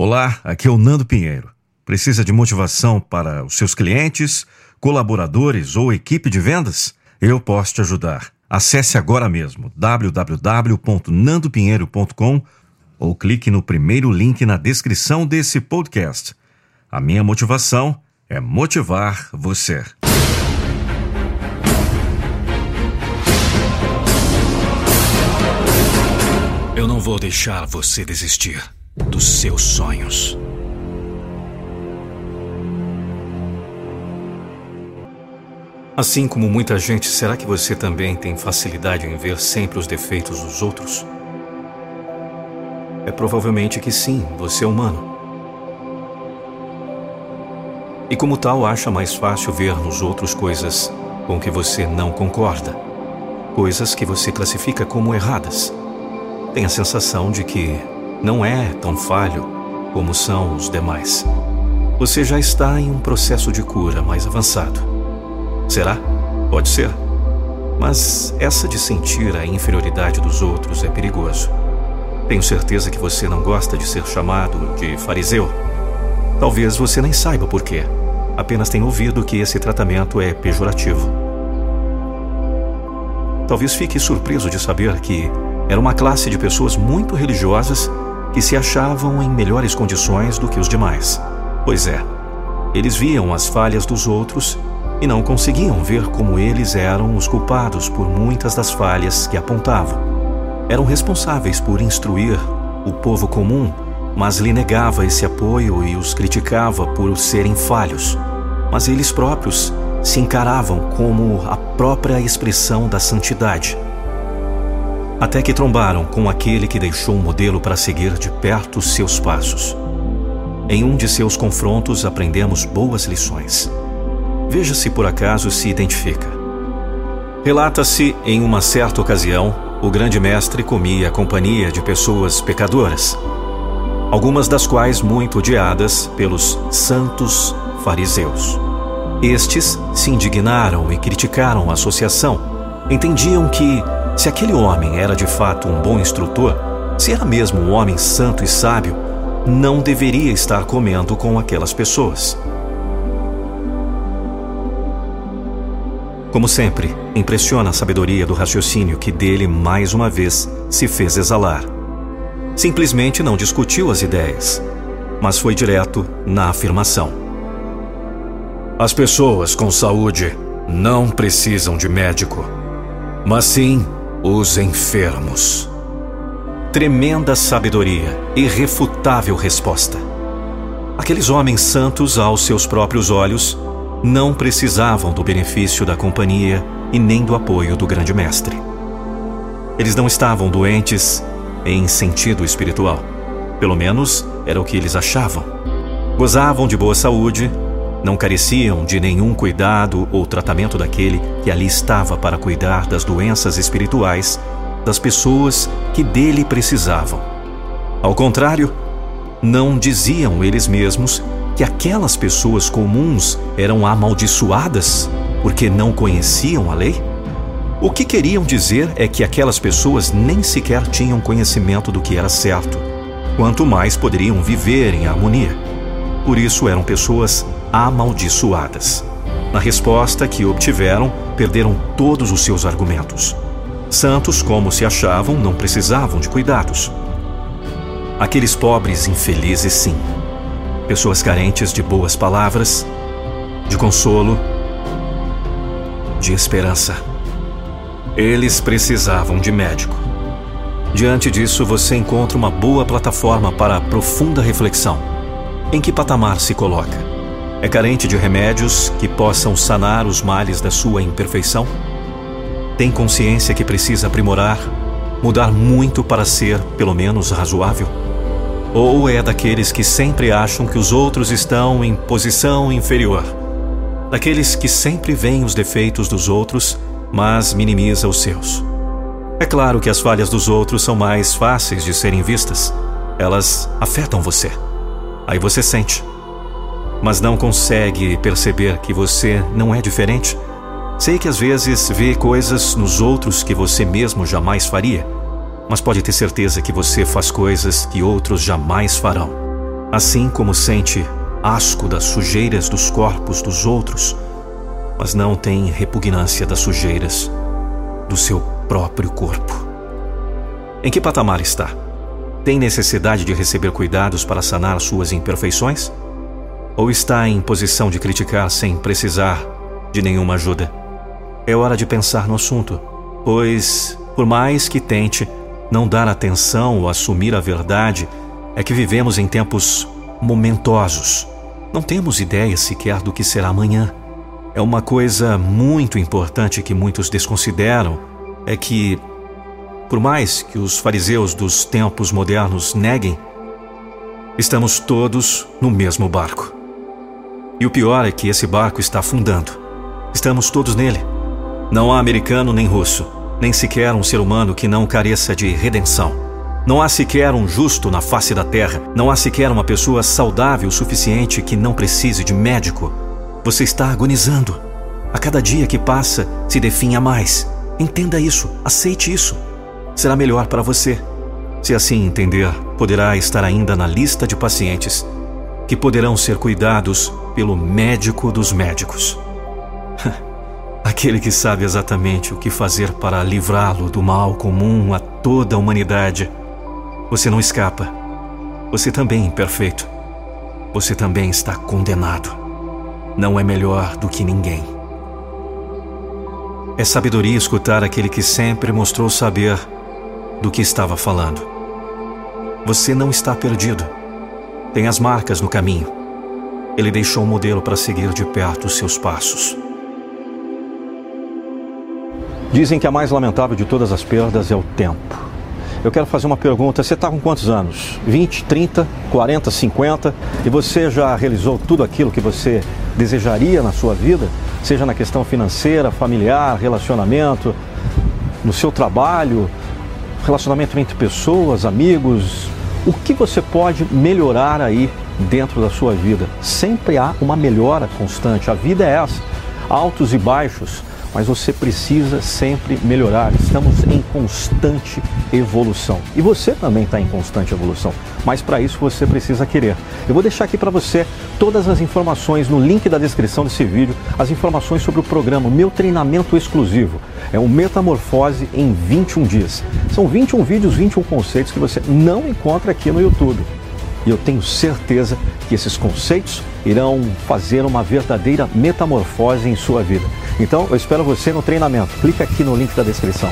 Olá, aqui é o Nando Pinheiro. Precisa de motivação para os seus clientes, colaboradores ou equipe de vendas? Eu posso te ajudar. Acesse agora mesmo www.nandopinheiro.com ou clique no primeiro link na descrição desse podcast. A minha motivação é motivar você. Eu não vou deixar você desistir dos seus sonhos. Assim como muita gente, será que você também tem facilidade em ver sempre os defeitos dos outros? É provavelmente que sim, você é humano. E como tal, acha mais fácil ver nos outros coisas com que você não concorda, coisas que você classifica como erradas. Tem a sensação de que não é tão falho como são os demais. Você já está em um processo de cura mais avançado. Será? Pode ser. Mas essa de sentir a inferioridade dos outros é perigoso. Tenho certeza que você não gosta de ser chamado de fariseu. Talvez você nem saiba por quê. Apenas tenha ouvido que esse tratamento é pejorativo. Talvez fique surpreso de saber que era uma classe de pessoas muito religiosas que se achavam em melhores condições do que os demais. Pois é, eles viam as falhas dos outros e não conseguiam ver como eles eram os culpados por muitas das falhas que apontavam. Eram responsáveis por instruir o povo comum, mas lhe negava esse apoio e os criticava por serem falhos. Mas eles próprios se encaravam como a própria expressão da santidade até que trombaram com aquele que deixou um modelo para seguir de perto seus passos. Em um de seus confrontos aprendemos boas lições. Veja se por acaso se identifica. Relata-se em uma certa ocasião, o grande mestre comia a companhia de pessoas pecadoras, algumas das quais muito odiadas pelos santos fariseus. Estes se indignaram e criticaram a associação. Entendiam que se aquele homem era de fato um bom instrutor, se era mesmo um homem santo e sábio, não deveria estar comendo com aquelas pessoas. Como sempre, impressiona a sabedoria do raciocínio que dele mais uma vez se fez exalar. Simplesmente não discutiu as ideias, mas foi direto na afirmação. As pessoas com saúde não precisam de médico, mas sim os enfermos. Tremenda sabedoria, irrefutável resposta. Aqueles homens santos, aos seus próprios olhos, não precisavam do benefício da companhia e nem do apoio do grande mestre. Eles não estavam doentes em sentido espiritual. Pelo menos era o que eles achavam. Gozavam de boa saúde, não careciam de nenhum cuidado ou tratamento daquele que ali estava para cuidar das doenças espirituais das pessoas que dele precisavam. Ao contrário, não diziam eles mesmos que aquelas pessoas comuns eram amaldiçoadas porque não conheciam a lei? O que queriam dizer é que aquelas pessoas nem sequer tinham conhecimento do que era certo, quanto mais poderiam viver em harmonia. Por isso eram pessoas amaldiçoadas. Na resposta que obtiveram, perderam todos os seus argumentos. Santos, como se achavam, não precisavam de cuidados. Aqueles pobres infelizes, sim. Pessoas carentes de boas palavras, de consolo, de esperança. Eles precisavam de médico. Diante disso, você encontra uma boa plataforma para profunda reflexão. Em que patamar se coloca? É carente de remédios que possam sanar os males da sua imperfeição? Tem consciência que precisa aprimorar, mudar muito para ser, pelo menos, razoável? Ou é daqueles que sempre acham que os outros estão em posição inferior? Daqueles que sempre veem os defeitos dos outros, mas minimiza os seus? É claro que as falhas dos outros são mais fáceis de serem vistas. Elas afetam você. Aí você sente mas não consegue perceber que você não é diferente? Sei que às vezes vê coisas nos outros que você mesmo jamais faria, mas pode ter certeza que você faz coisas que outros jamais farão. Assim como sente asco das sujeiras dos corpos dos outros, mas não tem repugnância das sujeiras do seu próprio corpo. Em que patamar está? Tem necessidade de receber cuidados para sanar suas imperfeições? Ou está em posição de criticar sem precisar de nenhuma ajuda? É hora de pensar no assunto, pois, por mais que tente não dar atenção ou assumir a verdade, é que vivemos em tempos momentosos. Não temos ideia sequer do que será amanhã. É uma coisa muito importante que muitos desconsideram é que, por mais que os fariseus dos tempos modernos neguem, estamos todos no mesmo barco. E o pior é que esse barco está afundando. Estamos todos nele. Não há americano nem russo, nem sequer um ser humano que não careça de redenção. Não há sequer um justo na face da terra. Não há sequer uma pessoa saudável o suficiente que não precise de médico. Você está agonizando. A cada dia que passa, se definha mais. Entenda isso, aceite isso. Será melhor para você. Se assim entender, poderá estar ainda na lista de pacientes que poderão ser cuidados pelo médico dos médicos. Aquele que sabe exatamente o que fazer para livrá-lo do mal comum a toda a humanidade. Você não escapa. Você também é imperfeito. Você também está condenado. Não é melhor do que ninguém. É sabedoria escutar aquele que sempre mostrou saber do que estava falando. Você não está perdido. Tem as marcas no caminho. Ele deixou um modelo para seguir de perto os seus passos. Dizem que a mais lamentável de todas as perdas é o tempo. Eu quero fazer uma pergunta: você está com quantos anos? 20, 30, 40, 50? E você já realizou tudo aquilo que você desejaria na sua vida? Seja na questão financeira, familiar, relacionamento, no seu trabalho, relacionamento entre pessoas, amigos. O que você pode melhorar aí dentro da sua vida. Sempre há uma melhora constante. A vida é essa, altos e baixos, mas você precisa sempre melhorar. Estamos em constante evolução. E você também está em constante evolução, mas para isso você precisa querer. Eu vou deixar aqui para você todas as informações no link da descrição desse vídeo, as informações sobre o programa, meu treinamento exclusivo. É o Metamorfose em 21 dias. São 21 vídeos, 21 conceitos que você não encontra aqui no YouTube. E eu tenho certeza que esses conceitos irão fazer uma verdadeira metamorfose em sua vida. Então, eu espero você no treinamento. Clique aqui no link da descrição.